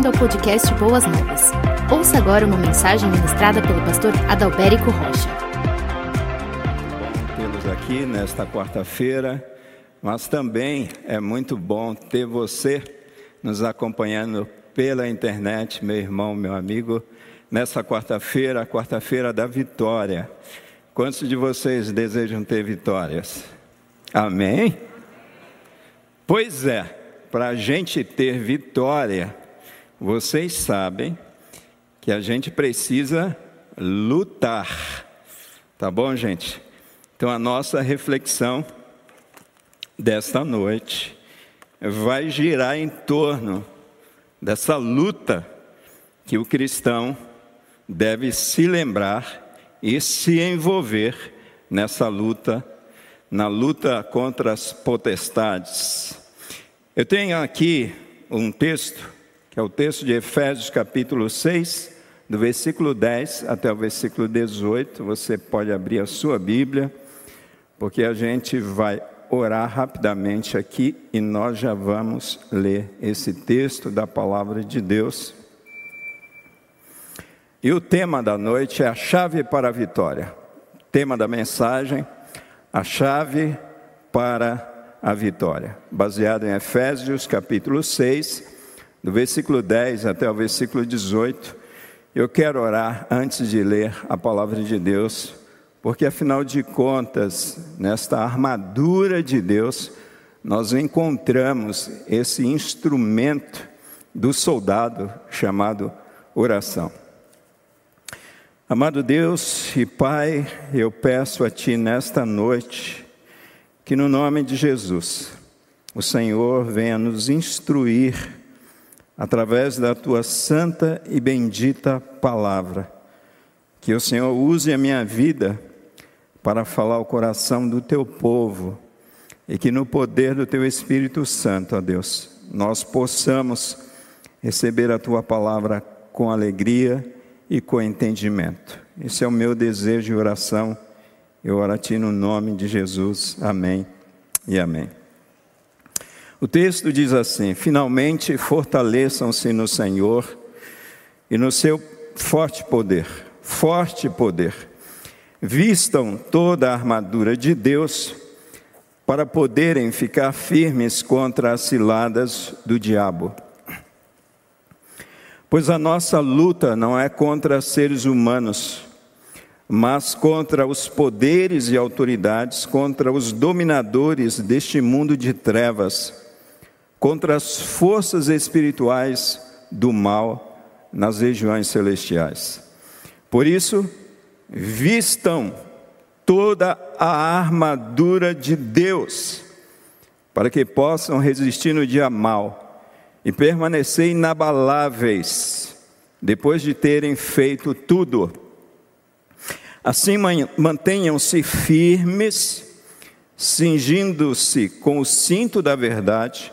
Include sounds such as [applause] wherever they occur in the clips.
bem-vindo ao podcast Boas Novas. Ouça agora uma mensagem ministrada pelo pastor Adalberico Rocha. Bom tê-los aqui nesta quarta-feira, mas também é muito bom ter você nos acompanhando pela internet, meu irmão, meu amigo, nessa quarta-feira, quarta-feira da vitória. Quantos de vocês desejam ter vitórias? Amém? Pois é, para a gente ter vitória, vocês sabem que a gente precisa lutar. Tá bom, gente? Então a nossa reflexão desta noite vai girar em torno dessa luta que o cristão deve se lembrar e se envolver nessa luta, na luta contra as potestades. Eu tenho aqui um texto, que é o texto de Efésios capítulo 6, do versículo 10 até o versículo 18. Você pode abrir a sua Bíblia, porque a gente vai orar rapidamente aqui e nós já vamos ler esse texto da palavra de Deus. E o tema da noite é a chave para a vitória. Tema da mensagem: a chave para a vitória. Baseado em Efésios capítulo 6, do versículo 10 até o versículo 18. Eu quero orar antes de ler a palavra de Deus porque afinal de contas, nesta armadura de Deus, nós encontramos esse instrumento do soldado chamado oração. Amado Deus e Pai, eu peço a Ti nesta noite que, no nome de Jesus, o Senhor venha nos instruir através da Tua santa e bendita palavra. Que o Senhor use a minha vida para falar o coração do teu povo e que no poder do teu Espírito Santo, ó Deus, nós possamos receber a tua palavra com alegria e com entendimento. Esse é o meu desejo e oração. Eu oro a ti no nome de Jesus. Amém e amém. O texto diz assim: Finalmente fortaleçam-se no Senhor e no seu forte poder, forte poder vistam toda a armadura de Deus para poderem ficar firmes contra as ciladas do diabo. Pois a nossa luta não é contra seres humanos, mas contra os poderes e autoridades, contra os dominadores deste mundo de trevas, contra as forças espirituais do mal nas regiões celestiais. Por isso, vistam toda a armadura de Deus, para que possam resistir no dia mal e permanecer inabaláveis depois de terem feito tudo. Assim mantenham-se firmes, cingindo-se com o cinto da verdade,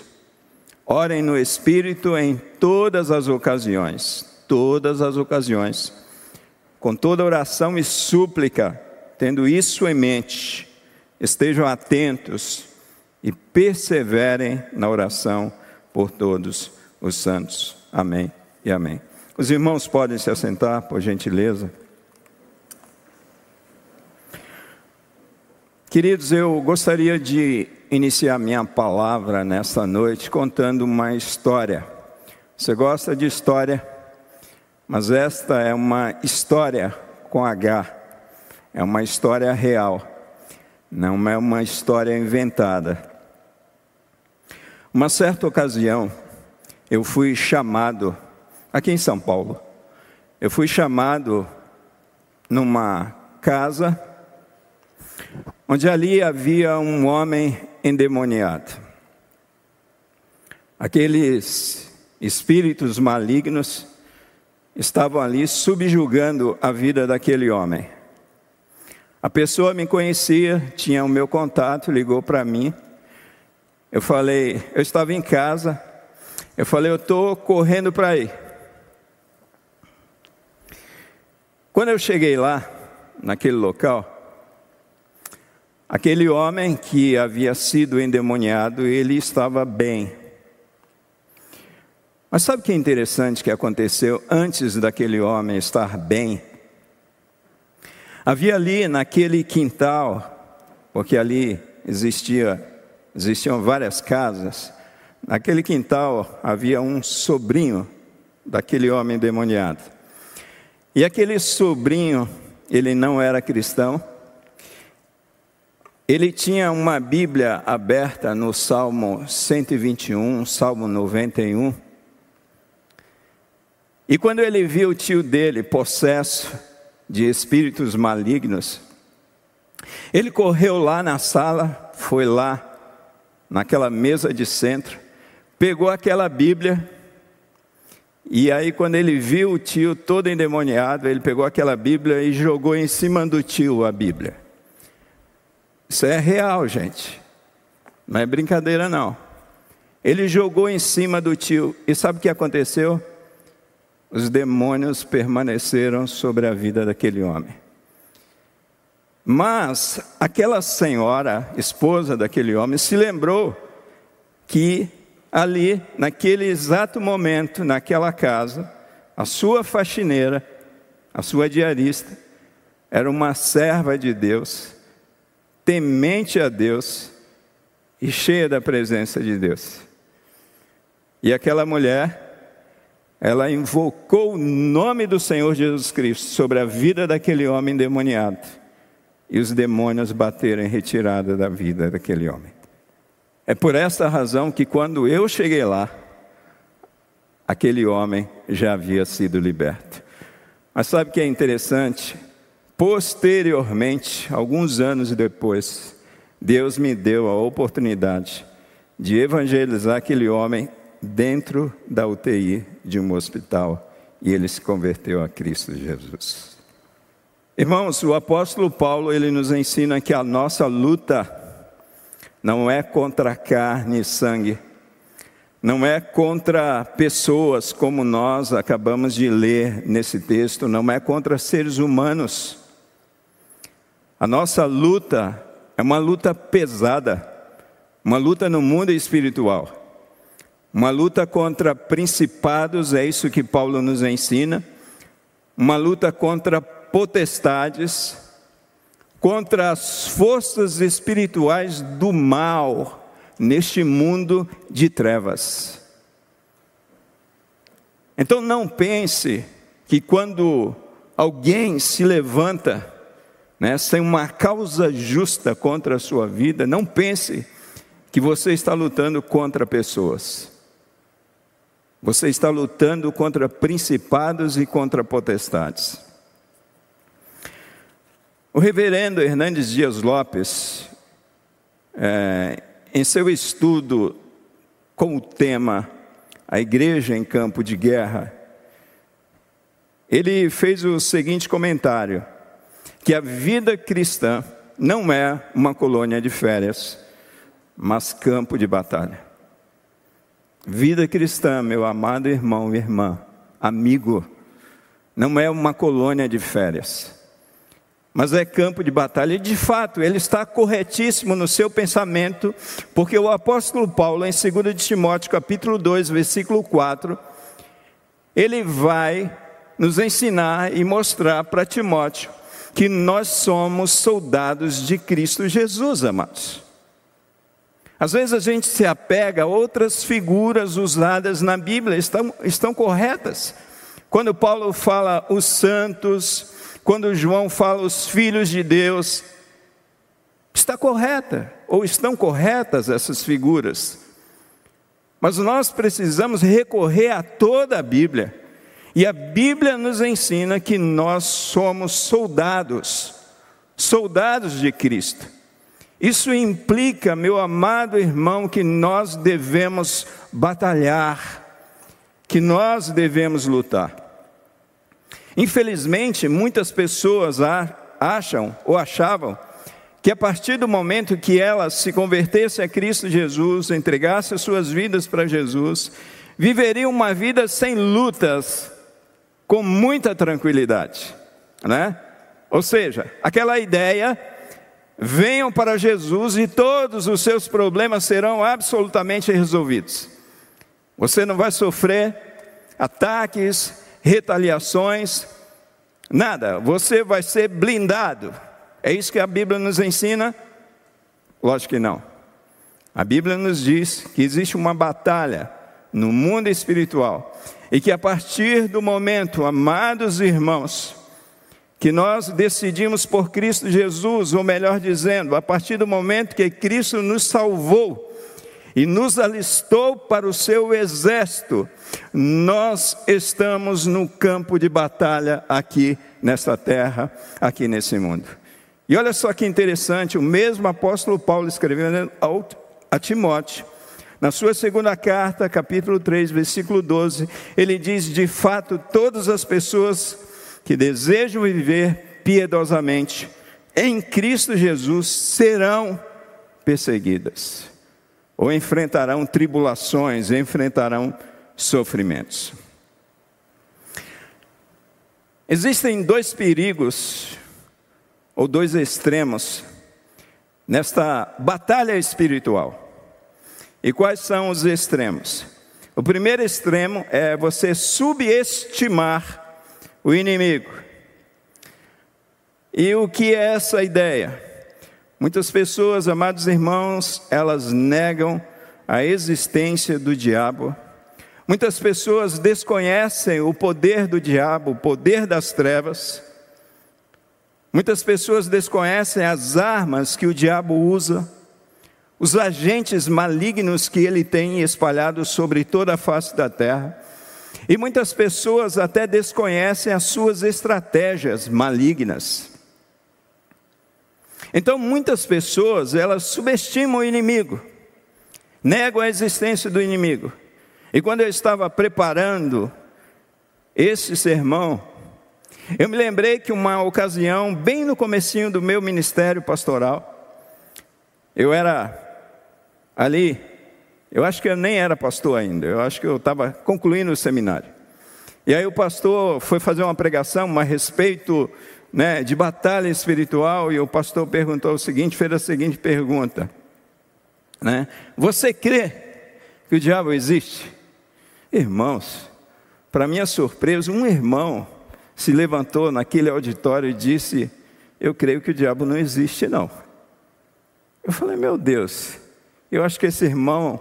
Orem no Espírito em todas as ocasiões todas as ocasiões, com toda oração e súplica, tendo isso em mente, estejam atentos e perseverem na oração por todos os santos. Amém e amém. Os irmãos podem se assentar, por gentileza. Queridos, eu gostaria de iniciar minha palavra nesta noite contando uma história. Você gosta de história? Mas esta é uma história com H, é uma história real, não é uma história inventada. Uma certa ocasião, eu fui chamado, aqui em São Paulo, eu fui chamado numa casa, onde ali havia um homem endemoniado. Aqueles espíritos malignos estavam ali subjugando a vida daquele homem. A pessoa me conhecia, tinha o meu contato, ligou para mim. Eu falei, eu estava em casa, eu falei, eu estou correndo para aí. Quando eu cheguei lá, naquele local, aquele homem que havia sido endemoniado, ele estava bem. Mas sabe o que é interessante que aconteceu antes daquele homem estar bem? Havia ali naquele quintal, porque ali existia, existiam várias casas, naquele quintal havia um sobrinho daquele homem demoniado. E aquele sobrinho, ele não era cristão, ele tinha uma Bíblia aberta no Salmo 121, Salmo 91, e quando ele viu o tio dele possesso de espíritos malignos, ele correu lá na sala, foi lá, naquela mesa de centro, pegou aquela Bíblia, e aí, quando ele viu o tio todo endemoniado, ele pegou aquela Bíblia e jogou em cima do tio a Bíblia. Isso é real, gente. Não é brincadeira, não. Ele jogou em cima do tio, e sabe o que aconteceu? os demônios permaneceram sobre a vida daquele homem. Mas aquela senhora, esposa daquele homem, se lembrou que ali, naquele exato momento, naquela casa, a sua faxineira, a sua diarista, era uma serva de Deus, temente a Deus e cheia da presença de Deus. E aquela mulher ela invocou o nome do Senhor Jesus Cristo sobre a vida daquele homem demoniado. E os demônios bateram em retirada da vida daquele homem. É por esta razão que quando eu cheguei lá, aquele homem já havia sido liberto. Mas sabe o que é interessante? Posteriormente, alguns anos depois, Deus me deu a oportunidade de evangelizar aquele homem dentro da UTI de um hospital e ele se converteu a Cristo Jesus. Irmãos, o apóstolo Paulo ele nos ensina que a nossa luta não é contra carne e sangue, não é contra pessoas como nós acabamos de ler nesse texto, não é contra seres humanos. A nossa luta é uma luta pesada, uma luta no mundo espiritual. Uma luta contra principados, é isso que Paulo nos ensina. Uma luta contra potestades, contra as forças espirituais do mal neste mundo de trevas. Então não pense que quando alguém se levanta, né, sem uma causa justa contra a sua vida, não pense que você está lutando contra pessoas. Você está lutando contra principados e contra potestades. O reverendo Hernandes Dias Lopes, é, em seu estudo com o tema A Igreja em Campo de Guerra, ele fez o seguinte comentário: que a vida cristã não é uma colônia de férias, mas campo de batalha. Vida cristã, meu amado irmão e irmã, amigo, não é uma colônia de férias, mas é campo de batalha. E de fato, ele está corretíssimo no seu pensamento, porque o apóstolo Paulo, em 2 de Timóteo, capítulo 2, versículo 4, ele vai nos ensinar e mostrar para Timóteo que nós somos soldados de Cristo Jesus, amados. Às vezes a gente se apega a outras figuras usadas na Bíblia, estão, estão corretas. Quando Paulo fala os santos, quando João fala os filhos de Deus, está correta, ou estão corretas essas figuras. Mas nós precisamos recorrer a toda a Bíblia. E a Bíblia nos ensina que nós somos soldados, soldados de Cristo. Isso implica, meu amado irmão, que nós devemos batalhar. que nós devemos lutar. Infelizmente, muitas pessoas acham ou achavam que a partir do momento que elas se convertessem a Cristo Jesus, entregassem suas vidas para Jesus, viveriam uma vida sem lutas, com muita tranquilidade, né? Ou seja, aquela ideia, venham para Jesus e todos os seus problemas serão absolutamente resolvidos. Você não vai sofrer ataques, retaliações, nada, você vai ser blindado é isso que a Bíblia nos ensina? Lógico que não. A Bíblia nos diz que existe uma batalha no mundo espiritual e que a partir do momento, amados irmãos, que nós decidimos por Cristo Jesus, ou melhor dizendo, a partir do momento que Cristo nos salvou e nos alistou para o seu exército, nós estamos no campo de batalha aqui nesta terra, aqui nesse mundo. E olha só que interessante, o mesmo apóstolo Paulo escrevendo a Timóteo, na sua segunda carta, capítulo 3, versículo 12, ele diz: De fato, todas as pessoas que desejam viver piedosamente em Cristo Jesus serão perseguidas, ou enfrentarão tribulações, enfrentarão sofrimentos. Existem dois perigos ou dois extremos nesta batalha espiritual. E quais são os extremos? O primeiro extremo é você subestimar o inimigo. E o que é essa ideia? Muitas pessoas, amados irmãos, elas negam a existência do diabo. Muitas pessoas desconhecem o poder do diabo, o poder das trevas. Muitas pessoas desconhecem as armas que o diabo usa, os agentes malignos que ele tem espalhados sobre toda a face da terra. E muitas pessoas até desconhecem as suas estratégias malignas. Então, muitas pessoas, elas subestimam o inimigo, negam a existência do inimigo. E quando eu estava preparando esse sermão, eu me lembrei que uma ocasião, bem no comecinho do meu ministério pastoral, eu era ali, eu acho que eu nem era pastor ainda, eu acho que eu estava concluindo o seminário. E aí o pastor foi fazer uma pregação a respeito né, de batalha espiritual, e o pastor perguntou o seguinte, fez a seguinte pergunta, né, você crê que o diabo existe? Irmãos, para minha surpresa, um irmão se levantou naquele auditório e disse: Eu creio que o diabo não existe, não. Eu falei: Meu Deus, eu acho que esse irmão,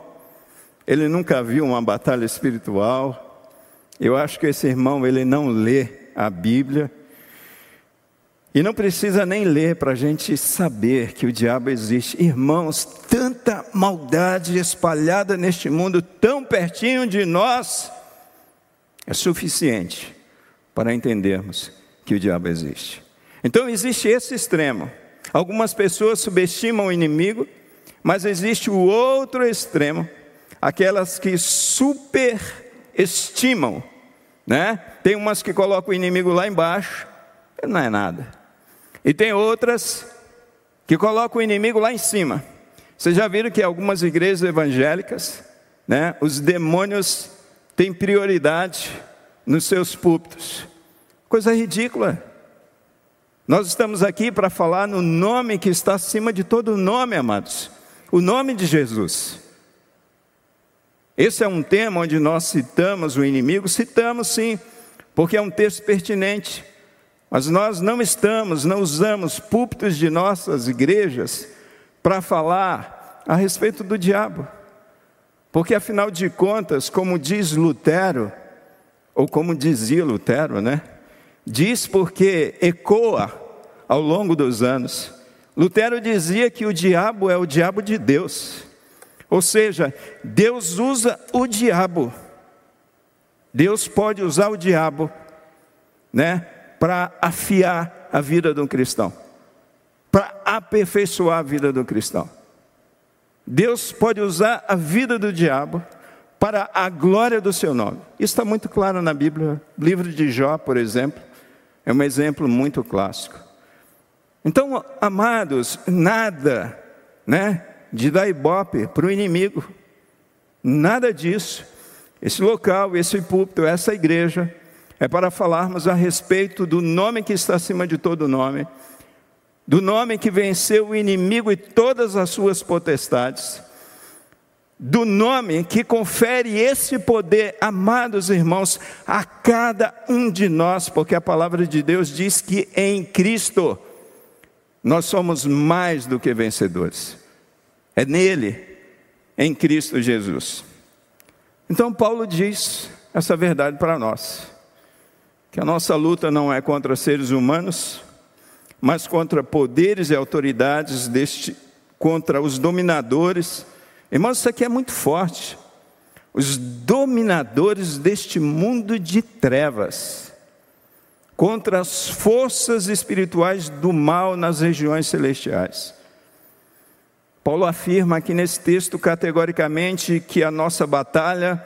ele nunca viu uma batalha espiritual. Eu acho que esse irmão, ele não lê a Bíblia. E não precisa nem ler para a gente saber que o diabo existe. Irmãos, tanta maldade espalhada neste mundo, tão pertinho de nós, é suficiente para entendermos que o diabo existe. Então existe esse extremo. Algumas pessoas subestimam o inimigo, mas existe o outro extremo, aquelas que superestimam, né? Tem umas que colocam o inimigo lá embaixo, não é nada. E tem outras que colocam o inimigo lá em cima. Vocês já viram que algumas igrejas evangélicas, né, os demônios têm prioridade nos seus púlpitos. Coisa ridícula. Nós estamos aqui para falar no nome que está acima de todo nome, amados. O nome de Jesus. Esse é um tema onde nós citamos o inimigo, citamos sim, porque é um texto pertinente. Mas nós não estamos, não usamos púlpitos de nossas igrejas para falar a respeito do diabo. Porque afinal de contas, como diz Lutero, ou como dizia Lutero, né? Diz porque ecoa ao longo dos anos. Lutero dizia que o diabo é o diabo de Deus. Ou seja, Deus usa o diabo. Deus pode usar o diabo, né, para afiar a vida de um cristão, para aperfeiçoar a vida do cristão. Deus pode usar a vida do diabo para a glória do seu nome. Isso está muito claro na Bíblia. O livro de Jó, por exemplo, é um exemplo muito clássico. Então, amados, nada, né, de dar ibope para o inimigo. Nada disso. Esse local, esse púlpito, essa igreja é para falarmos a respeito do nome que está acima de todo nome, do nome que venceu o inimigo e todas as suas potestades, do nome que confere esse poder, amados irmãos, a cada um de nós, porque a palavra de Deus diz que em Cristo nós somos mais do que vencedores. É nele, em Cristo Jesus. Então, Paulo diz essa verdade para nós que a nossa luta não é contra seres humanos, mas contra poderes e autoridades deste, contra os dominadores. Irmãos, isso aqui é muito forte. Os dominadores deste mundo de trevas, contra as forças espirituais do mal nas regiões celestiais. Paulo afirma aqui nesse texto categoricamente que a nossa batalha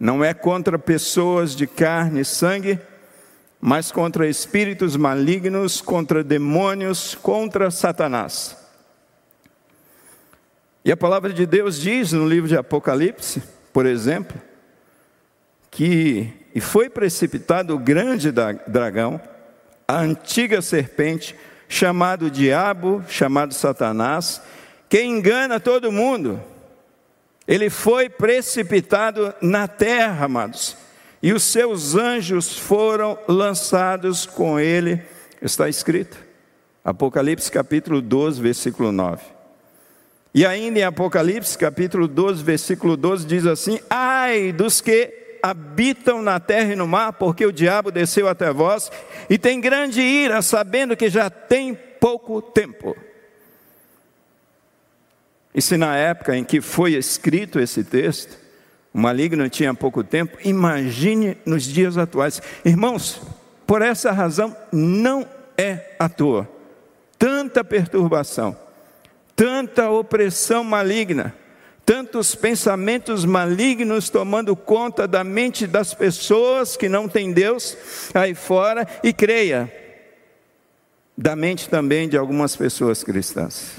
não é contra pessoas de carne e sangue, mas contra espíritos malignos, contra demônios, contra Satanás. E a palavra de Deus diz no livro de Apocalipse, por exemplo, que e foi precipitado o grande dragão, a antiga serpente, chamado diabo, chamado Satanás, que engana todo mundo. Ele foi precipitado na terra, amados e os seus anjos foram lançados com ele, está escrito. Apocalipse capítulo 12, versículo 9. E ainda em Apocalipse capítulo 12, versículo 12 diz assim: Ai dos que habitam na terra e no mar, porque o diabo desceu até vós e tem grande ira, sabendo que já tem pouco tempo. E se na época em que foi escrito esse texto, o maligno tinha pouco tempo, imagine nos dias atuais. Irmãos, por essa razão, não é à toa. Tanta perturbação, tanta opressão maligna, tantos pensamentos malignos tomando conta da mente das pessoas que não têm Deus aí fora, e creia, da mente também de algumas pessoas cristãs.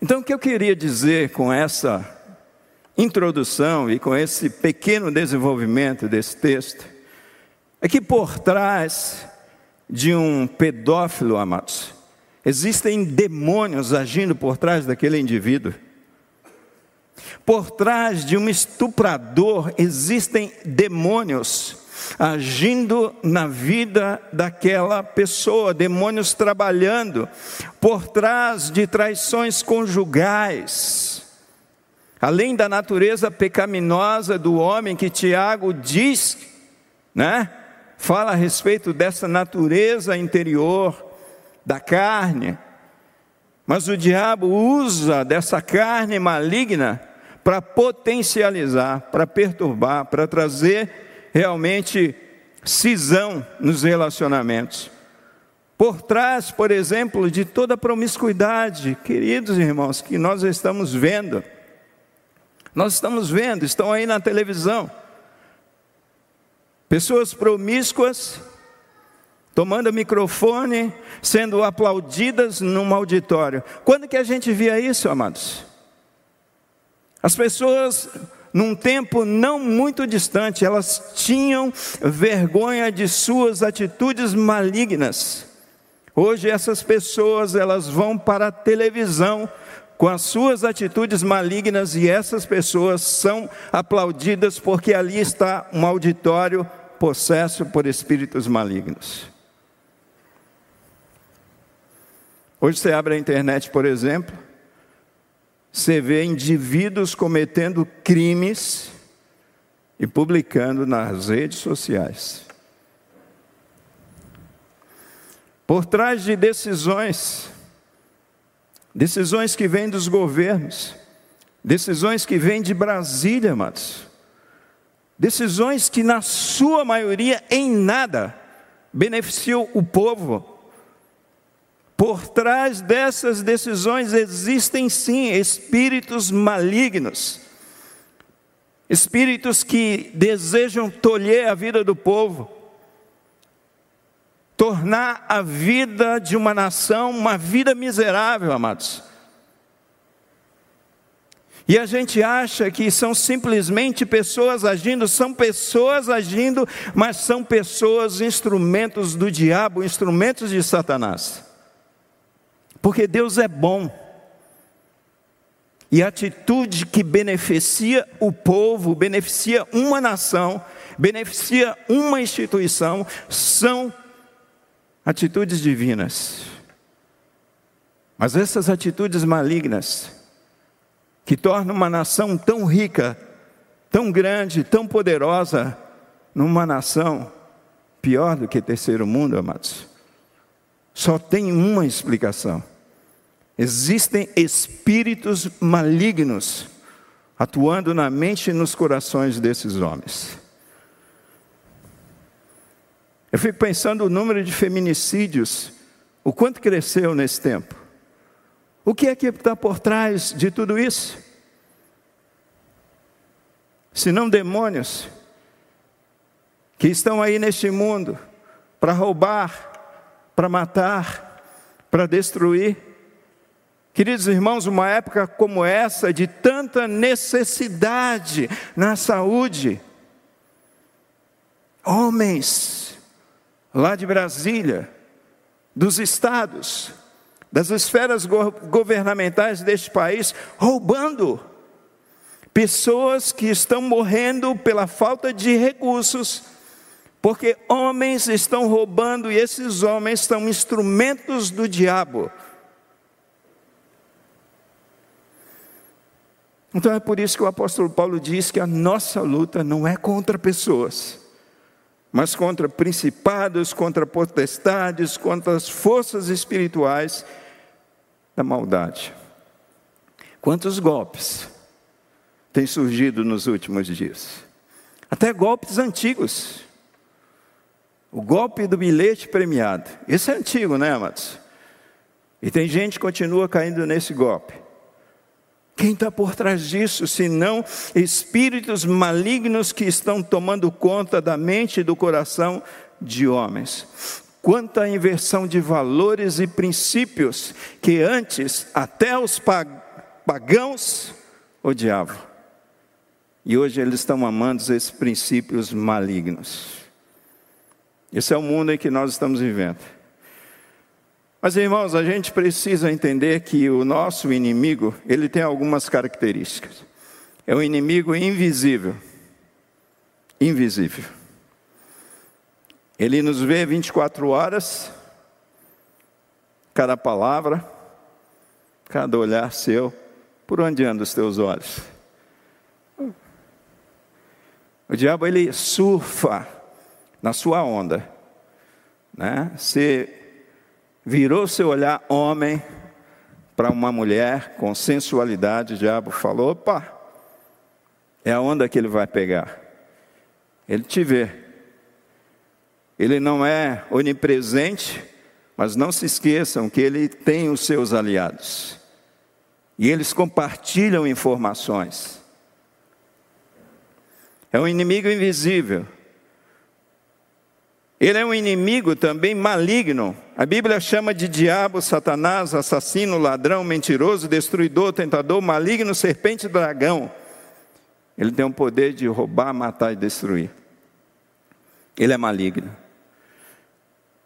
Então, o que eu queria dizer com essa introdução e com esse pequeno desenvolvimento desse texto é que por trás de um pedófilo, amados, existem demônios agindo por trás daquele indivíduo. Por trás de um estuprador existem demônios agindo na vida daquela pessoa, demônios trabalhando por trás de traições conjugais. Além da natureza pecaminosa do homem que Tiago diz, né? Fala a respeito dessa natureza interior da carne. Mas o diabo usa dessa carne maligna para potencializar, para perturbar, para trazer realmente cisão nos relacionamentos. Por trás, por exemplo, de toda a promiscuidade, queridos irmãos, que nós estamos vendo, nós estamos vendo, estão aí na televisão, pessoas promíscuas, tomando microfone, sendo aplaudidas num auditório. Quando que a gente via isso, amados? As pessoas num tempo não muito distante, elas tinham vergonha de suas atitudes malignas. Hoje essas pessoas, elas vão para a televisão com as suas atitudes malignas e essas pessoas são aplaudidas porque ali está um auditório possesso por espíritos malignos. Hoje você abre a internet, por exemplo, você vê indivíduos cometendo crimes e publicando nas redes sociais. Por trás de decisões, decisões que vêm dos governos, decisões que vêm de Brasília, amados, decisões que, na sua maioria, em nada beneficiam o povo, Por trás dessas decisões existem sim espíritos malignos, espíritos que desejam tolher a vida do povo, tornar a vida de uma nação uma vida miserável, amados. E a gente acha que são simplesmente pessoas agindo, são pessoas agindo, mas são pessoas instrumentos do diabo, instrumentos de Satanás. Porque Deus é bom. E a atitude que beneficia o povo, beneficia uma nação, beneficia uma instituição, são atitudes divinas. Mas essas atitudes malignas, que torna uma nação tão rica, tão grande, tão poderosa, numa nação pior do que terceiro mundo, amados. Só tem uma explicação. Existem espíritos malignos atuando na mente e nos corações desses homens. Eu fico pensando o número de feminicídios, o quanto cresceu nesse tempo. O que é que está por trás de tudo isso? Se não demônios que estão aí neste mundo para roubar, para matar, para destruir. Queridos irmãos, uma época como essa, de tanta necessidade na saúde, homens lá de Brasília, dos estados, das esferas governamentais deste país, roubando. Pessoas que estão morrendo pela falta de recursos, porque homens estão roubando e esses homens são instrumentos do diabo. Então é por isso que o apóstolo Paulo diz que a nossa luta não é contra pessoas, mas contra principados, contra potestades, contra as forças espirituais da maldade. Quantos golpes têm surgido nos últimos dias? Até golpes antigos. O golpe do bilhete premiado. Esse é antigo, né, amados? E tem gente que continua caindo nesse golpe. Quem está por trás disso, senão espíritos malignos que estão tomando conta da mente e do coração de homens? Quanta inversão de valores e princípios que antes até os pagãos odiavam. E hoje eles estão amando esses princípios malignos. Esse é o mundo em que nós estamos vivendo. Mas irmãos, a gente precisa entender que o nosso inimigo, ele tem algumas características. É um inimigo invisível. Invisível. Ele nos vê 24 horas, cada palavra, cada olhar seu, por onde andam os teus olhos? O diabo ele surfa na sua onda, né? Você virou seu olhar homem para uma mulher com sensualidade, o diabo falou: opa, é a onda que ele vai pegar. Ele te vê, ele não é onipresente, mas não se esqueçam que ele tem os seus aliados. E eles compartilham informações. É um inimigo invisível. Ele é um inimigo também maligno. A Bíblia chama de diabo, Satanás, assassino, ladrão, mentiroso, destruidor, tentador, maligno, serpente, dragão. Ele tem o poder de roubar, matar e destruir. Ele é maligno.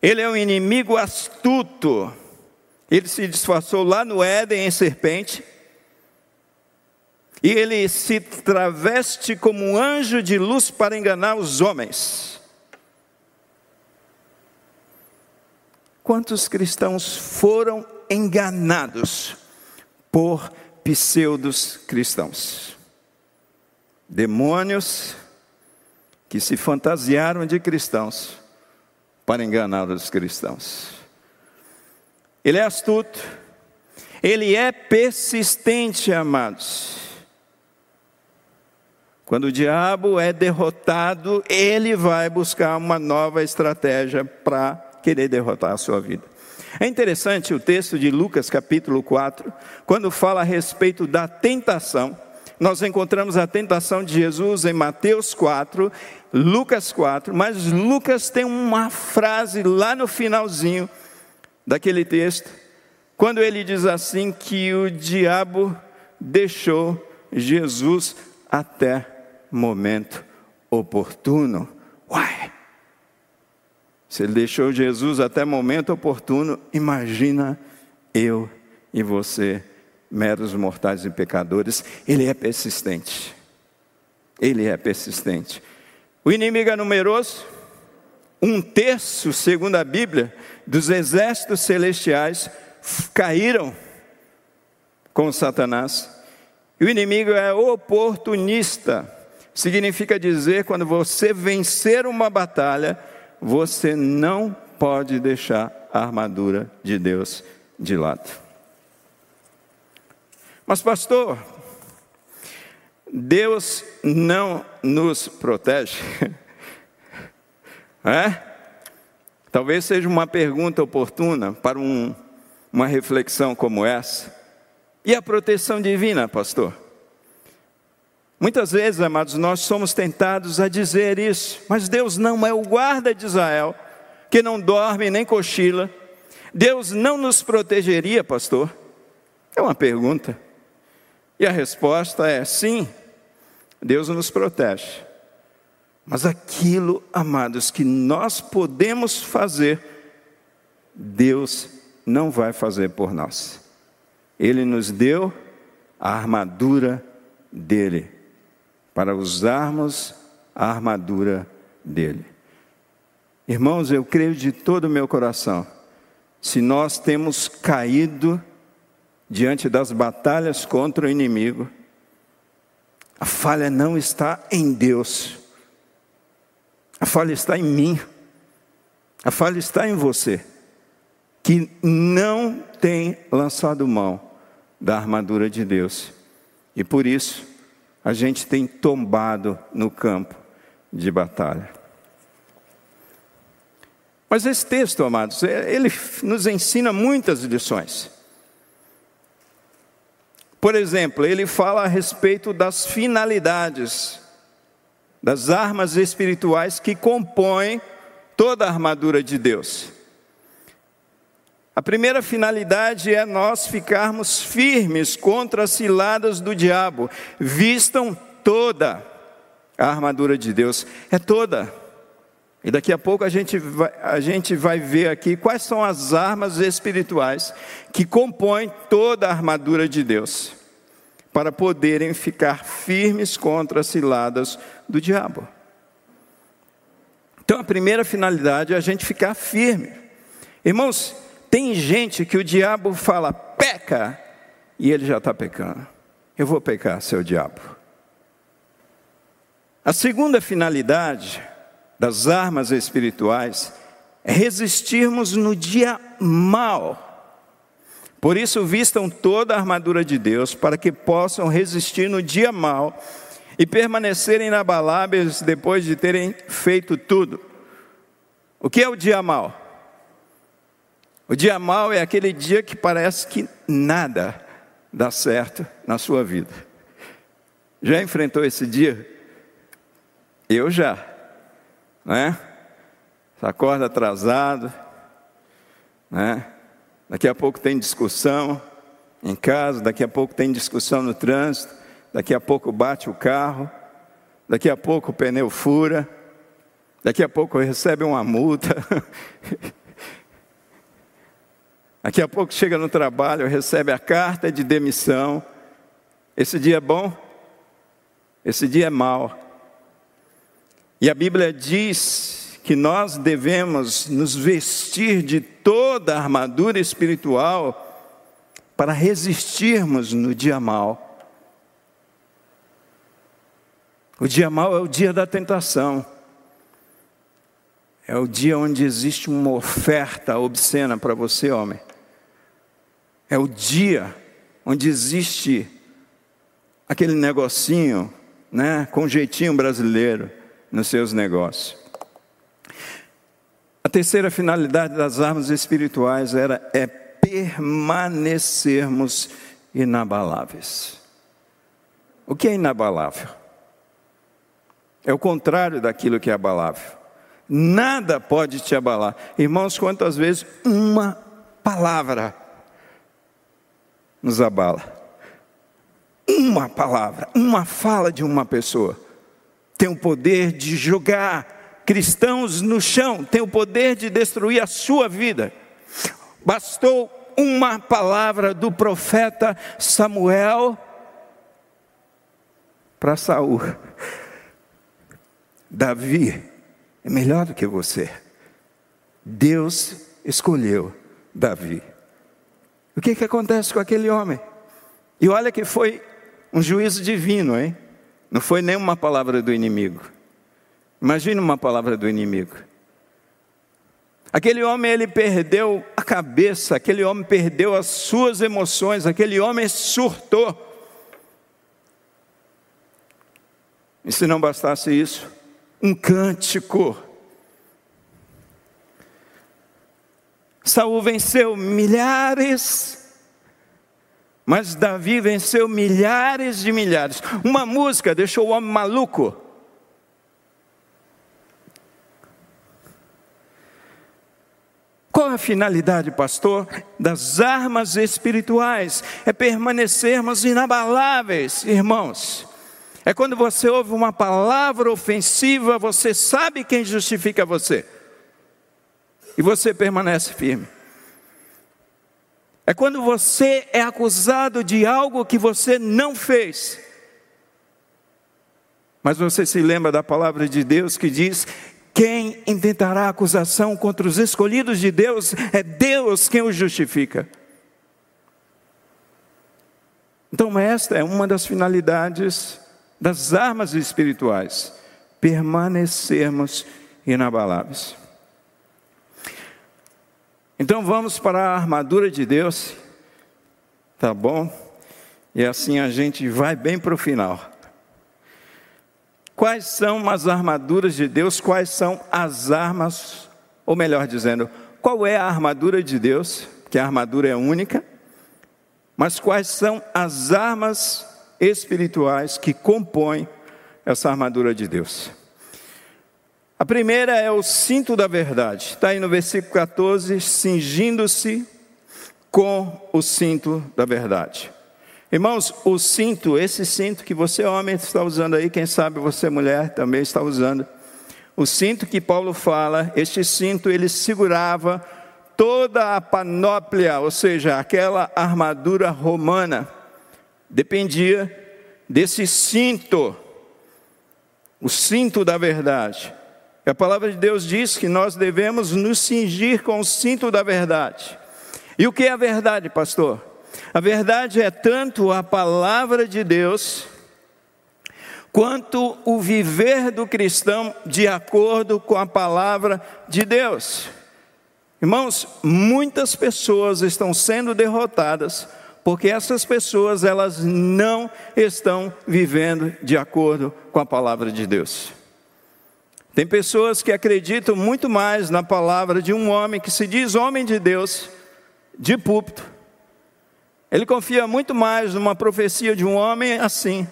Ele é um inimigo astuto. Ele se disfarçou lá no Éden em serpente. E ele se traveste como um anjo de luz para enganar os homens. Quantos cristãos foram enganados por pseudos cristãos? Demônios que se fantasiaram de cristãos para enganar os cristãos. Ele é astuto, ele é persistente, amados. Quando o diabo é derrotado, ele vai buscar uma nova estratégia para querer derrotar a sua vida. É interessante o texto de Lucas, capítulo 4, quando fala a respeito da tentação. Nós encontramos a tentação de Jesus em Mateus 4, Lucas 4, mas Lucas tem uma frase lá no finalzinho daquele texto, quando ele diz assim que o diabo deixou Jesus até momento oportuno. Uai! Se ele deixou Jesus até momento oportuno, imagina eu e você, meros mortais e pecadores. Ele é persistente. Ele é persistente. O inimigo é numeroso. Um terço, segundo a Bíblia, dos exércitos celestiais caíram com Satanás. E o inimigo é oportunista. Significa dizer quando você vencer uma batalha, você não pode deixar a armadura de Deus de lado. Mas, pastor, Deus não nos protege? [laughs] É? Talvez seja uma pergunta oportuna para um, uma reflexão como essa. E a proteção divina, pastor? Muitas vezes, amados, nós somos tentados a dizer isso, mas Deus não é o guarda de Israel, que não dorme nem cochila. Deus não nos protegeria, pastor? É uma pergunta. E a resposta é sim, Deus nos protege. Mas aquilo, amados, que nós podemos fazer, Deus não vai fazer por nós. Ele nos deu a armadura dele para usarmos a armadura dele. Irmãos, eu creio de todo o meu coração, se nós temos caído diante das batalhas contra o inimigo, a falha não está em Deus, a falha está em mim, a falha está em você, que não tem lançado mão da armadura de Deus, e por isso, a gente tem tombado no campo de batalha. Mas esse texto, amados, é, ele nos ensina muitas lições. Por exemplo, ele fala a respeito das finalidades, das armas espirituais que compõem toda a armadura de Deus. A primeira finalidade é nós ficarmos firmes contra as ciladas do diabo. Vistam toda a armadura de Deus, é toda. E daqui a pouco a gente, vai, a gente vai ver aqui quais são as armas espirituais que compõem toda a armadura de Deus, para poderem ficar firmes contra as ciladas do diabo. Então a primeira finalidade é a gente ficar firme. Irmãos, tem gente que o diabo fala, peca, e ele já está pecando. Eu vou pecar, seu diabo. A segunda finalidade das armas espirituais é resistirmos no dia mal. Por isso, vistam toda a armadura de Deus, para que possam resistir no dia mal e permanecerem inabaláveis depois de terem feito tudo. O que é o dia mal? O dia mau é aquele dia que parece que nada dá certo na sua vida. Já enfrentou esse dia? Eu já, né? Você acorda atrasado, né? Daqui a pouco tem discussão em casa, daqui a pouco tem discussão no trânsito, daqui a pouco bate o carro, daqui a pouco o pneu fura, daqui a pouco recebe uma multa. [laughs] Daqui a pouco chega no trabalho, recebe a carta de demissão. Esse dia é bom? Esse dia é mau. E a Bíblia diz que nós devemos nos vestir de toda a armadura espiritual para resistirmos no dia mau. O dia mau é o dia da tentação. É o dia onde existe uma oferta obscena para você, homem. É o dia onde existe aquele negocinho, né, com jeitinho brasileiro nos seus negócios. A terceira finalidade das armas espirituais era é permanecermos inabaláveis. O que é inabalável? É o contrário daquilo que é abalável. Nada pode te abalar. Irmãos, quantas vezes uma palavra nos abala? Uma palavra, uma fala de uma pessoa tem o poder de jogar cristãos no chão, tem o poder de destruir a sua vida. Bastou uma palavra do profeta Samuel para Saul. Davi é melhor do que você. Deus escolheu Davi. O que, que acontece com aquele homem? E olha que foi um juízo divino, hein? Não foi nenhuma palavra do inimigo. Imagine uma palavra do inimigo. Aquele homem ele perdeu a cabeça, aquele homem perdeu as suas emoções, aquele homem surtou. E se não bastasse isso, um cântico. Saul venceu milhares, mas Davi venceu milhares de milhares. Uma música deixou o homem maluco. Qual a finalidade, pastor, das armas espirituais? É permanecermos inabaláveis, irmãos. É quando você ouve uma palavra ofensiva, você sabe quem justifica você. E você permanece firme. É quando você é acusado de algo que você não fez. Mas você se lembra da palavra de Deus que diz: quem intentará acusação contra os escolhidos de Deus é Deus quem os justifica. Então, esta é uma das finalidades das armas espirituais, permanecermos inabaláveis. Então vamos para a armadura de Deus, tá bom? E assim a gente vai bem para o final. Quais são as armaduras de Deus? Quais são as armas, ou melhor dizendo, qual é a armadura de Deus? Que a armadura é única. Mas quais são as armas espirituais que compõem essa armadura de Deus. A primeira é o cinto da verdade, está aí no versículo 14: cingindo-se com o cinto da verdade. Irmãos, o cinto, esse cinto que você, homem, está usando aí, quem sabe você, mulher, também está usando. O cinto que Paulo fala, este cinto ele segurava toda a panóplia, ou seja, aquela armadura romana dependia desse cinto, o cinto da verdade. A palavra de Deus diz que nós devemos nos cingir com o cinto da verdade. E o que é a verdade, pastor? A verdade é tanto a palavra de Deus, quanto o viver do cristão de acordo com a palavra de Deus. Irmãos, muitas pessoas estão sendo derrotadas porque essas pessoas elas não estão vivendo de acordo com a palavra de Deus. Tem pessoas que acreditam muito mais na palavra de um homem que se diz homem de Deus, de púlpito. Ele confia muito mais numa profecia de um homem assim,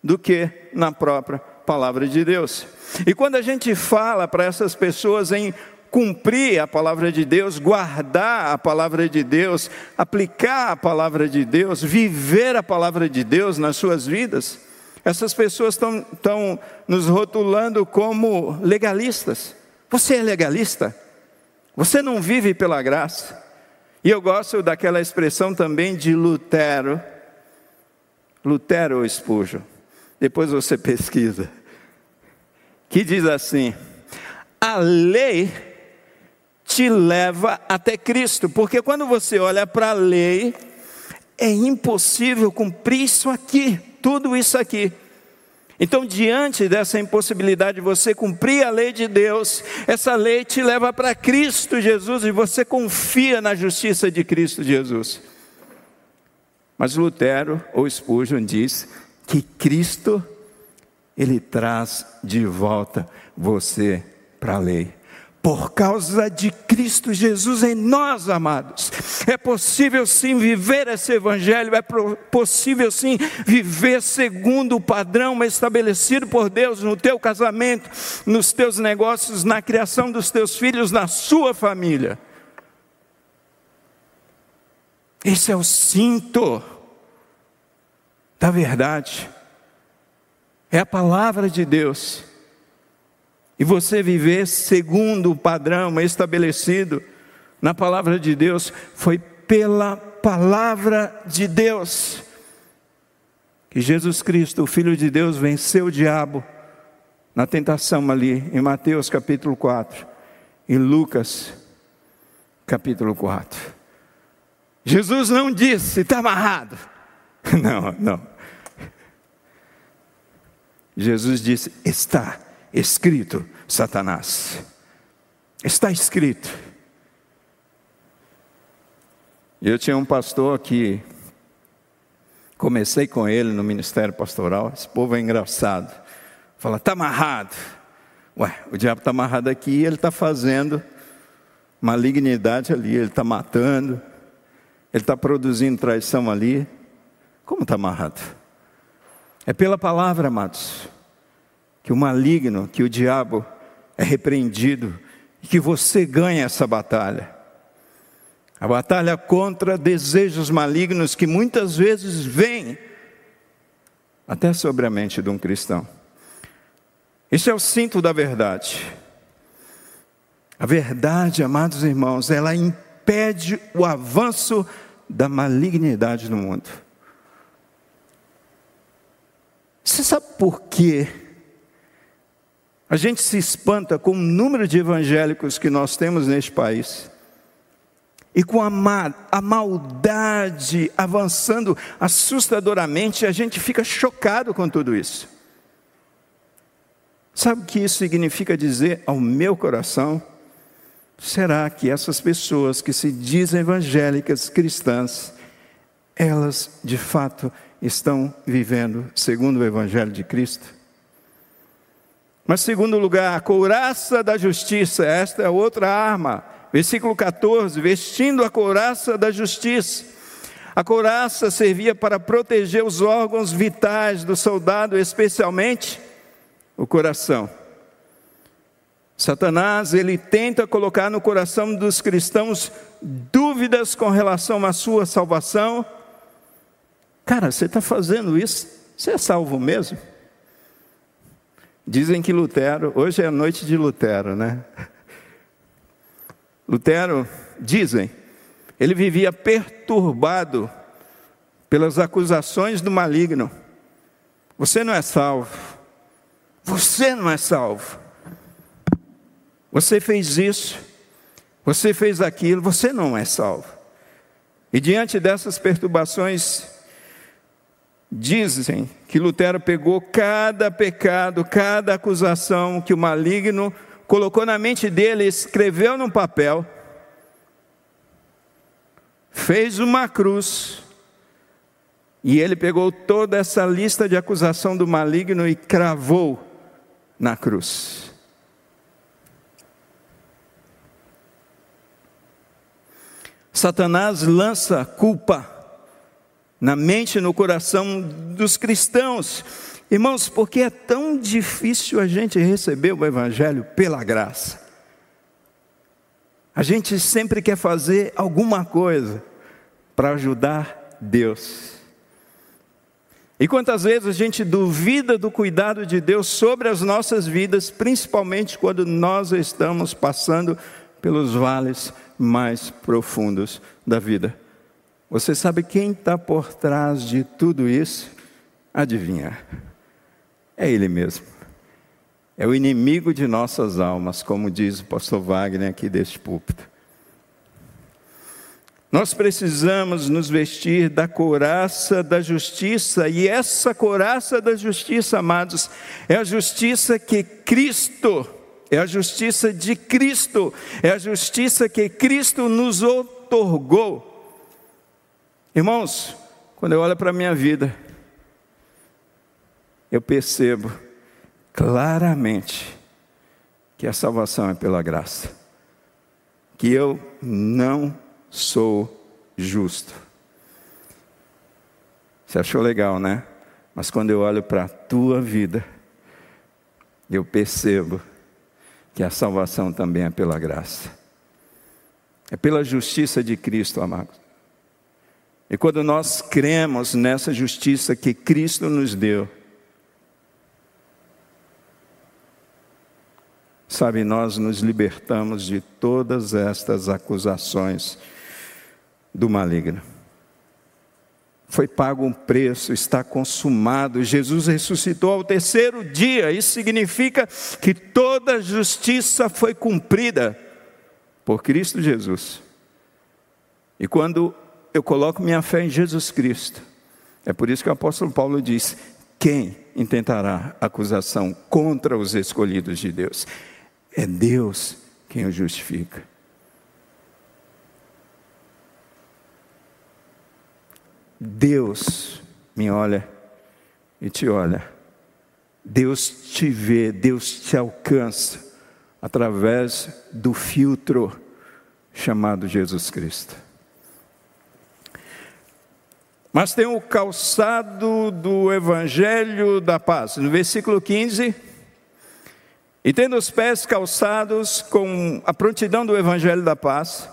do que na própria palavra de Deus. E quando a gente fala para essas pessoas em cumprir a palavra de Deus, guardar a palavra de Deus, aplicar a palavra de Deus, viver a palavra de Deus nas suas vidas, essas pessoas estão, nos rotulando como legalistas. Você é legalista? Você não vive pela graça? E eu gosto daquela expressão também de Lutero. Lutero ou Espúgio. Depois você pesquisa. Que diz assim: a lei te leva até Cristo, porque quando você olha para a lei, é impossível cumprir isso aqui, tudo isso aqui. Então, diante dessa impossibilidade de você cumprir a lei de Deus, essa lei te leva para Cristo Jesus e você confia na justiça de Cristo Jesus. Mas Lutero ou Spurgeon diz que Cristo ele traz de volta você para a lei. Por causa de Cristo Jesus em nós, amados. É possível sim viver esse evangelho, é possível sim viver segundo o padrão estabelecido por Deus no teu casamento, nos teus negócios, na criação dos teus filhos, na sua família. Esse é o cinto da verdade. É a palavra de Deus e você viver segundo o padrão estabelecido na palavra de Deus, foi pela palavra de Deus que Jesus Cristo, o Filho de Deus, venceu o diabo na tentação ali, em Mateus capítulo 4, em Lucas capítulo 4. Jesus não disse, está amarrado. [laughs] Não, não. Jesus disse, está escrito, Satanás. Está escrito. Eu tinha um pastor que comecei com ele no ministério pastoral. Esse povo é engraçado. Fala, está amarrado. Ué, o diabo está amarrado aqui e ele está fazendo malignidade ali, ele está matando, ele está produzindo traição ali. Como está amarrado? É pela palavra, amados que o maligno, que o diabo é repreendido e que você ganha essa batalha. A batalha contra desejos malignos que muitas vezes vêm até sobre a mente de um cristão. Esse é o cinto da verdade. A verdade, amados irmãos, ela impede o avanço da malignidade no mundo. Você sabe por quê? A gente se espanta com o número de evangélicos que nós temos neste país. E com a, ma a maldade avançando assustadoramente, a gente fica chocado com tudo isso. Sabe o que isso significa dizer ao meu coração? Será que essas pessoas que se dizem evangélicas cristãs, elas de fato estão vivendo segundo o Evangelho de Cristo? Mas, segundo lugar, a couraça da justiça, esta é outra arma. Versículo 14: vestindo a couraça da justiça. A couraça servia para proteger os órgãos vitais do soldado, especialmente o coração. Satanás, ele tenta colocar no coração dos cristãos dúvidas com relação à sua salvação. Cara, você está fazendo isso? Você é salvo mesmo? Dizem que Lutero, hoje é a noite de Lutero, né? [laughs] Lutero, dizem, ele vivia perturbado pelas acusações do maligno. Você não é salvo. Você não é salvo. Você fez isso. Você fez aquilo. Você não é salvo. E diante dessas perturbações, Dizem que Lutero pegou cada pecado, cada acusação que o maligno colocou na mente dele, escreveu num papel, fez uma cruz, e ele pegou toda essa lista de acusação do maligno e cravou na cruz. Satanás lança culpa na mente e no coração dos cristãos. Irmãos, porque é tão difícil a gente receber o Evangelho pela graça. A gente sempre quer fazer alguma coisa para ajudar Deus. E quantas vezes a gente duvida do cuidado de Deus sobre as nossas vidas, principalmente quando nós estamos passando pelos vales mais profundos da vida. Você sabe quem está por trás de tudo isso? Adivinha? É Ele mesmo. É o inimigo de nossas almas, como diz o pastor Wagner aqui deste púlpito. Nós precisamos nos vestir da couraça da justiça, e essa couraça da justiça, amados, é a justiça que Cristo, é a justiça de Cristo, é a justiça que Cristo nos otorgou. Irmãos, quando eu olho para a minha vida, eu percebo claramente que a salvação é pela graça, que eu não sou justo. Você achou legal, né? Mas quando eu olho para a tua vida, eu percebo que a salvação também é pela graça. É pela justiça de Cristo, amados. E quando nós cremos nessa justiça que Cristo nos deu, sabe, nós nos libertamos de todas estas acusações do maligno. Foi pago um preço, está consumado. Jesus ressuscitou ao terceiro dia. Isso significa que toda justiça foi cumprida por Cristo Jesus. E quando eu coloco minha fé em Jesus Cristo, é por isso que o apóstolo Paulo diz: quem intentará acusação contra os escolhidos de Deus? É Deus quem o justifica. Deus me olha e te olha. Deus te vê, Deus te alcança através do filtro chamado Jesus Cristo. Mas tem o calçado do Evangelho da Paz. No versículo 15, e tendo os pés calçados com a prontidão do Evangelho da Paz,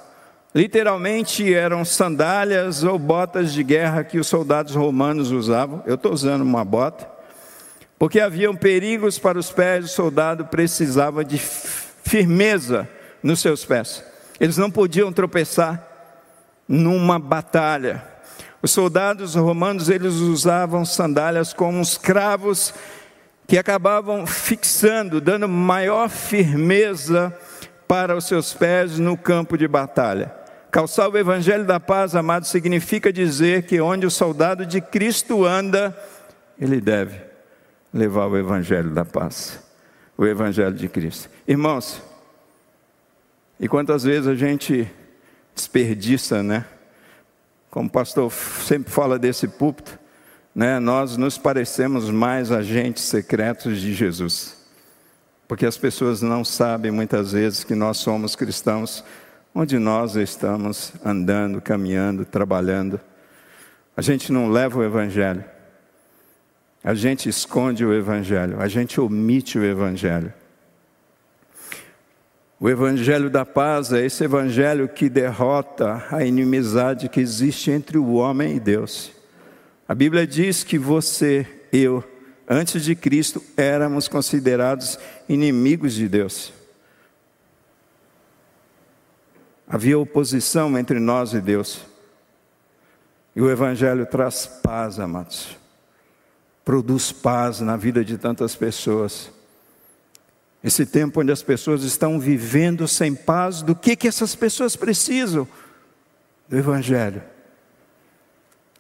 Literalmente eram sandálias ou botas de guerra que os soldados romanos usavam. Eu estou usando uma bota, porque haviam perigos para os pés, o soldado precisava de firmeza nos seus pés. Eles não podiam tropeçar numa batalha. Os soldados romanos eles usavam sandálias como os cravos que acabavam fixando, dando maior firmeza para os seus pés no campo de batalha. Calçar o evangelho da paz, amado, significa dizer que onde o soldado de Cristo anda, ele deve levar o evangelho da paz, o evangelho de Cristo. Irmãos, e quantas vezes a gente desperdiça, né? Como o pastor sempre fala desse púlpito, né? Nós nos parecemos mais agentes secretos de Jesus. Porque as pessoas não sabem muitas vezes que nós somos cristãos onde nós estamos andando, caminhando, trabalhando. A gente não leva o Evangelho, a gente esconde o Evangelho, a gente omite o Evangelho. O Evangelho da paz é esse Evangelho que derrota a inimizade que existe entre o homem e Deus. A Bíblia diz que você, eu, antes de Cristo, éramos considerados inimigos de Deus. Havia oposição entre nós e Deus. E o Evangelho traz paz, amados. Produz paz na vida de tantas pessoas. Esse tempo onde as pessoas estão vivendo sem paz, do que, que essas pessoas precisam? Do Evangelho.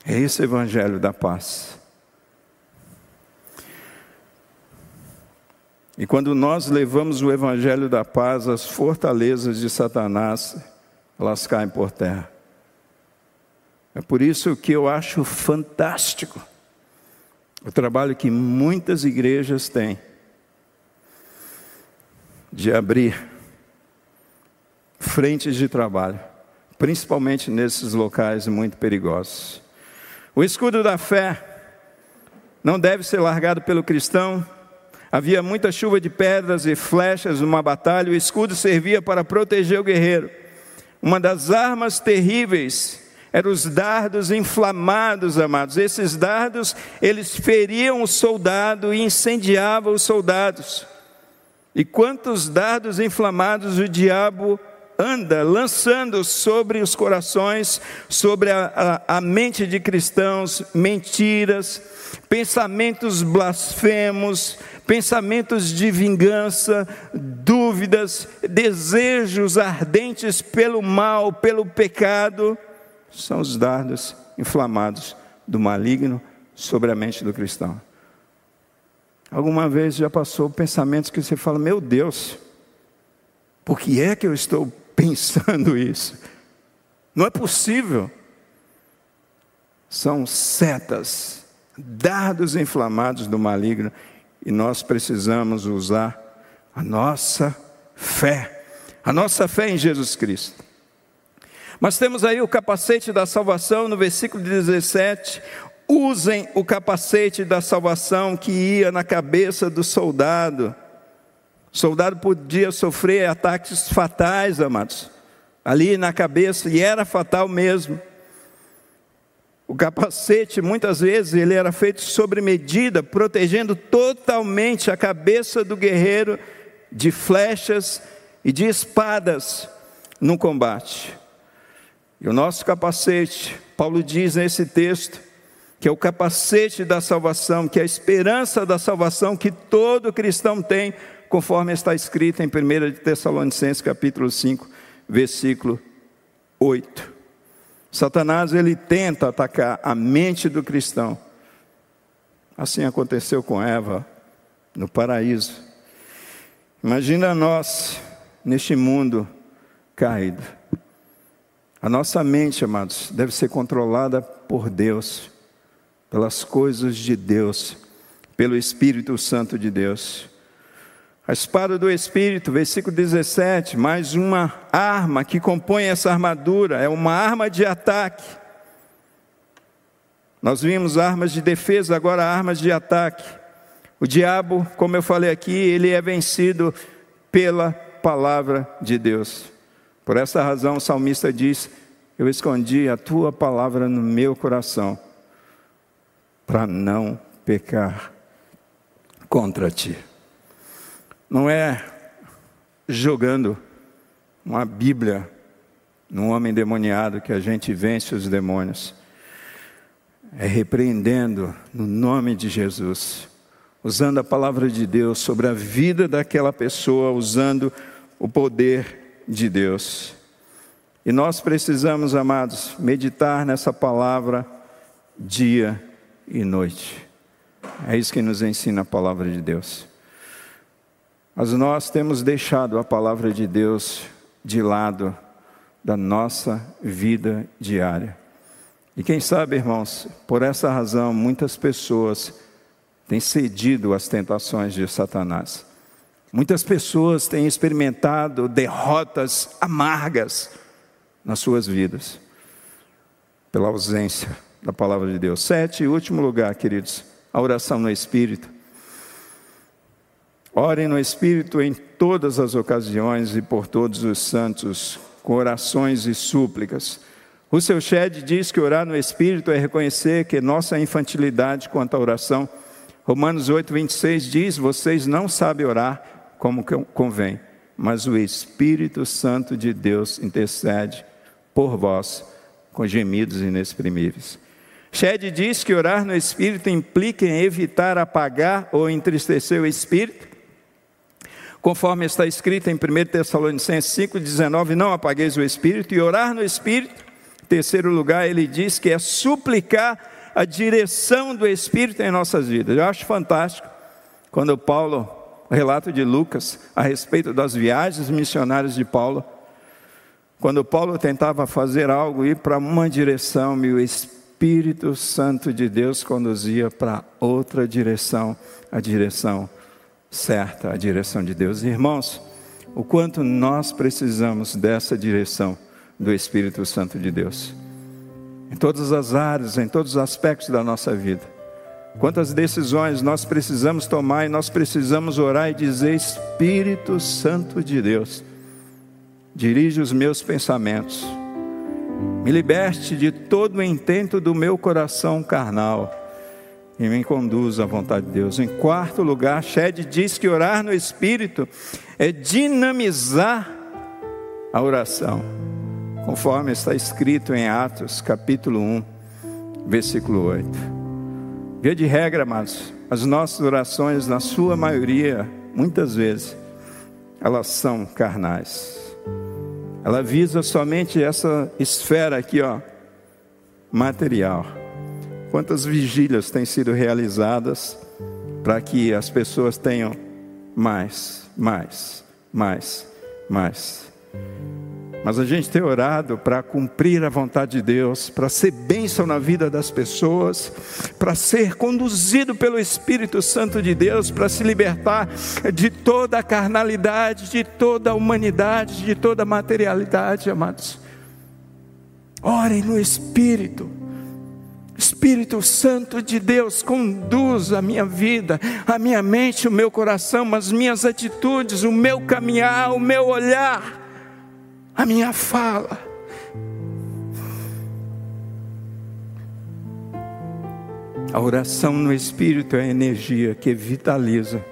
É esse Evangelho da paz. E quando nós levamos o Evangelho da paz, as fortalezas de Satanás elas caem por terra. É por isso que eu acho fantástico o trabalho que muitas igrejas têm de abrir frentes de trabalho, principalmente nesses locais muito perigosos. O escudo da fé não deve ser largado pelo cristão. Havia muita chuva de pedras e flechas numa batalha, o escudo servia para proteger o guerreiro. Uma das armas terríveis eram os dardos inflamados, amados. Esses dardos, eles feriam o soldado e incendiavam os soldados. E quantos dardos inflamados o diabo anda lançando sobre os corações, sobre a, a, a mente de cristãos, mentiras, pensamentos blasfemos, pensamentos de vingança, dúvidas, desejos ardentes pelo mal, pelo pecado, são os dardos inflamados do maligno sobre a mente do cristão. Alguma vez já passou pensamentos que você fala: Meu Deus, por que é que eu estou [laughs] pensando isso? Não é possível. São setas, dardos inflamados do maligno e nós precisamos usar a nossa fé, a nossa fé em Jesus Cristo. Mas temos aí o capacete da salvação no versículo 17. Usem o capacete da salvação que ia na cabeça do soldado. O soldado podia sofrer ataques fatais, amados, ali na cabeça, e era fatal mesmo. O capacete, muitas vezes, ele era feito sobre medida, protegendo totalmente a cabeça do guerreiro de flechas e de espadas no combate. E o nosso capacete, Paulo diz nesse texto, que é o capacete da salvação, que é a esperança da salvação que todo cristão tem, conforme está escrito em 1 Tessalonicenses capítulo 5, versículo 8. Satanás ele tenta atacar a mente do cristão. Assim aconteceu com Eva no paraíso. Imagina nós neste mundo caído. A nossa mente, amados, deve ser controlada por Deus, pelas coisas de Deus, pelo Espírito Santo de Deus. A espada do Espírito, versículo 17, mais uma arma que compõe essa armadura, é uma arma de ataque. Nós vimos armas de defesa, agora armas de ataque. O diabo, como eu falei aqui, ele é vencido pela palavra de Deus. Por essa razão, o salmista diz: Eu escondi a tua palavra no meu coração, para não pecar contra ti. Não é jogando uma Bíblia num homem demoniado que a gente vence os demônios. É repreendendo no nome de Jesus, usando a palavra de Deus sobre a vida daquela pessoa, usando o poder de Deus. E nós precisamos, amados, meditar nessa palavra dia e noite. É isso que nos ensina a palavra de Deus. Mas nós temos deixado a palavra de Deus de lado da nossa vida diária. E quem sabe, irmãos, por essa razão, muitas pessoas têm cedido às tentações de Satanás. Muitas pessoas têm experimentado derrotas amargas nas suas vidas, pela ausência da palavra de Deus. Sete, último lugar, queridos, a oração no Espírito. Orem no Espírito em todas as ocasiões e por todos os santos, com orações e súplicas. O seu Shed diz que orar no Espírito é reconhecer que nossa infantilidade quanto à oração. Romanos 8, 26 diz: Vocês não sabem orar como convém, mas o Espírito Santo de Deus intercede por vós com gemidos inexprimíveis. Shed diz que orar no Espírito implica em evitar apagar ou entristecer o Espírito, conforme está escrito em 1 Tessalonicenses 5,19, não apagueis o Espírito, e orar no Espírito, terceiro lugar, ele diz que é suplicar a direção do Espírito em nossas vidas. Eu acho fantástico quando Paulo, relato de Lucas, a respeito das viagens missionárias de Paulo, quando Paulo tentava fazer algo, ir para uma direção, e Espírito Santo de Deus conduzia para outra direção, a direção certa, a direção de Deus. Irmãos, o quanto nós precisamos dessa direção do Espírito Santo de Deus. Em todas as áreas, em todos os aspectos da nossa vida. Quantas decisões nós precisamos tomar e nós precisamos orar e dizer: Espírito Santo de Deus, dirige os meus pensamentos, me liberte de todo o intento do meu coração carnal e me conduz à vontade de Deus. Em quarto lugar, Shed diz que orar no Espírito é dinamizar a oração, conforme está escrito em Atos, capítulo 1, versículo 8. Via de regra, amados, as nossas orações, na sua maioria, muitas vezes, elas são carnais. Ela visa somente essa esfera aqui, ó, material Quantas vigílias têm sido realizadas para que as pessoas tenham mais, mais, mais, mais? Mas a gente tem orado para cumprir a vontade de Deus, para ser bênção na vida das pessoas, para ser conduzido pelo Espírito Santo de Deus, para se libertar de toda a carnalidade, de toda a humanidade, de toda a materialidade, amados. Orem no Espírito. Espírito Santo de Deus, conduz a minha vida, a minha mente, o meu coração, as minhas atitudes, o meu caminhar, o meu olhar a minha fala. A oração no Espírito é a energia que vitaliza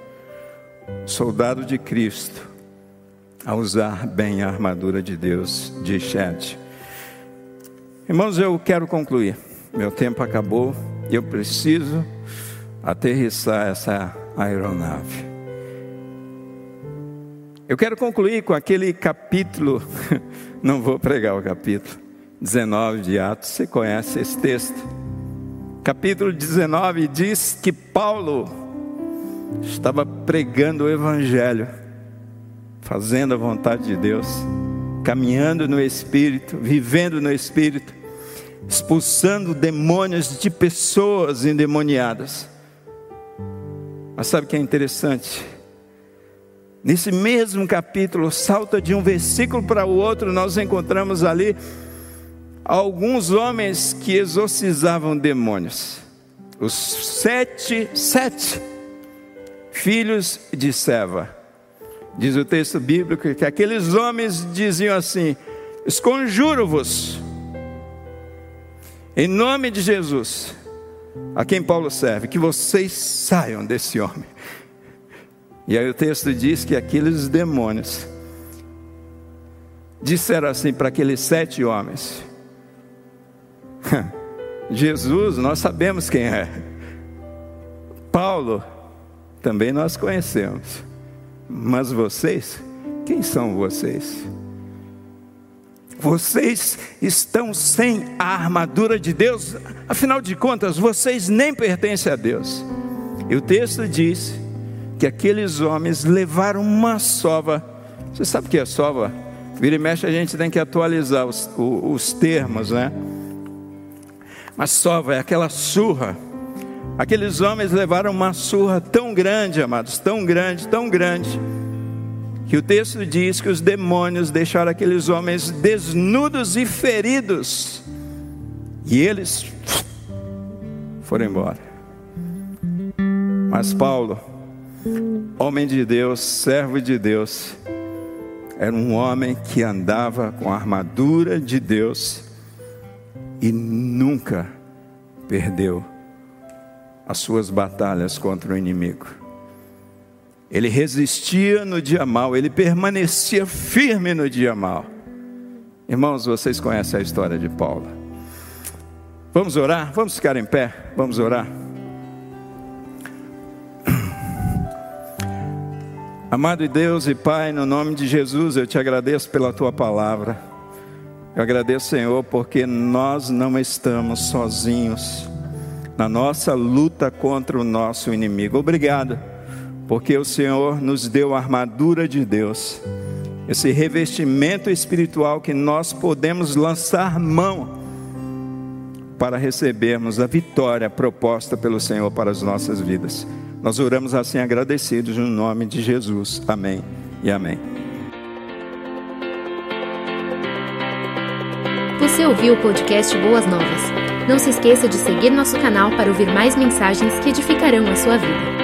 o soldado de Cristo a usar bem a armadura de Deus, de Chet. Irmãos, eu quero concluir. Meu tempo acabou eu preciso aterrissar essa aeronave. Eu quero concluir com aquele capítulo, [laughs] não vou pregar o capítulo 19 de Atos, você conhece esse texto. Capítulo 19 diz que Paulo estava pregando o Evangelho, fazendo a vontade de Deus, caminhando no Espírito, vivendo no Espírito, expulsando demônios de pessoas endemoniadas. Mas sabe o que é interessante? Nesse mesmo capítulo, salta de um versículo para o outro, nós encontramos ali alguns homens que exorcizavam demônios. Os sete, sete filhos de Seva. Diz o texto bíblico que aqueles homens diziam assim: Esconjuro-vos, em nome de Jesus, a quem Paulo serve, que vocês saiam desse homem. E aí o texto diz que aqueles demônios disseram assim para aqueles sete homens: Jesus, nós sabemos quem é. Paulo, também nós conhecemos. Mas vocês, quem são vocês? Vocês estão sem a armadura de Deus, afinal de contas, vocês nem pertencem a Deus. E o texto diz que aqueles homens levaram uma sova. Você sabe o que é sova? Vira e mexe, a gente tem que atualizar os, os, os termos, né? Mas sova é aquela surra. Aqueles homens levaram uma surra tão grande, amados, tão grande, tão grande, que o texto diz que os demônios deixaram aqueles homens desnudos e feridos, e eles foram embora. Mas Paulo, homem de Deus, servo de Deus, era um homem que andava com a armadura de Deus e nunca perdeu as suas batalhas contra o inimigo. Ele resistia no dia mal, ele permanecia firme no dia mal. Irmãos, vocês conhecem a história de Paulo. Vamos orar? Vamos ficar em pé? Vamos orar? Amado Deus e Pai, no nome de Jesus, eu te agradeço pela tua palavra. Eu agradeço, Senhor, porque nós não estamos sozinhos na nossa luta contra o nosso inimigo. Obrigado, porque o Senhor nos deu a armadura de Deus, esse revestimento espiritual que nós podemos lançar mão para recebermos a vitória proposta pelo Senhor para as nossas vidas. Nós oramos assim agradecidos no nome de Jesus. Amém e amém. Você ouviu o podcast Boas Novas? Não se esqueça de seguir nosso canal para ouvir mais mensagens que edificarão a sua vida.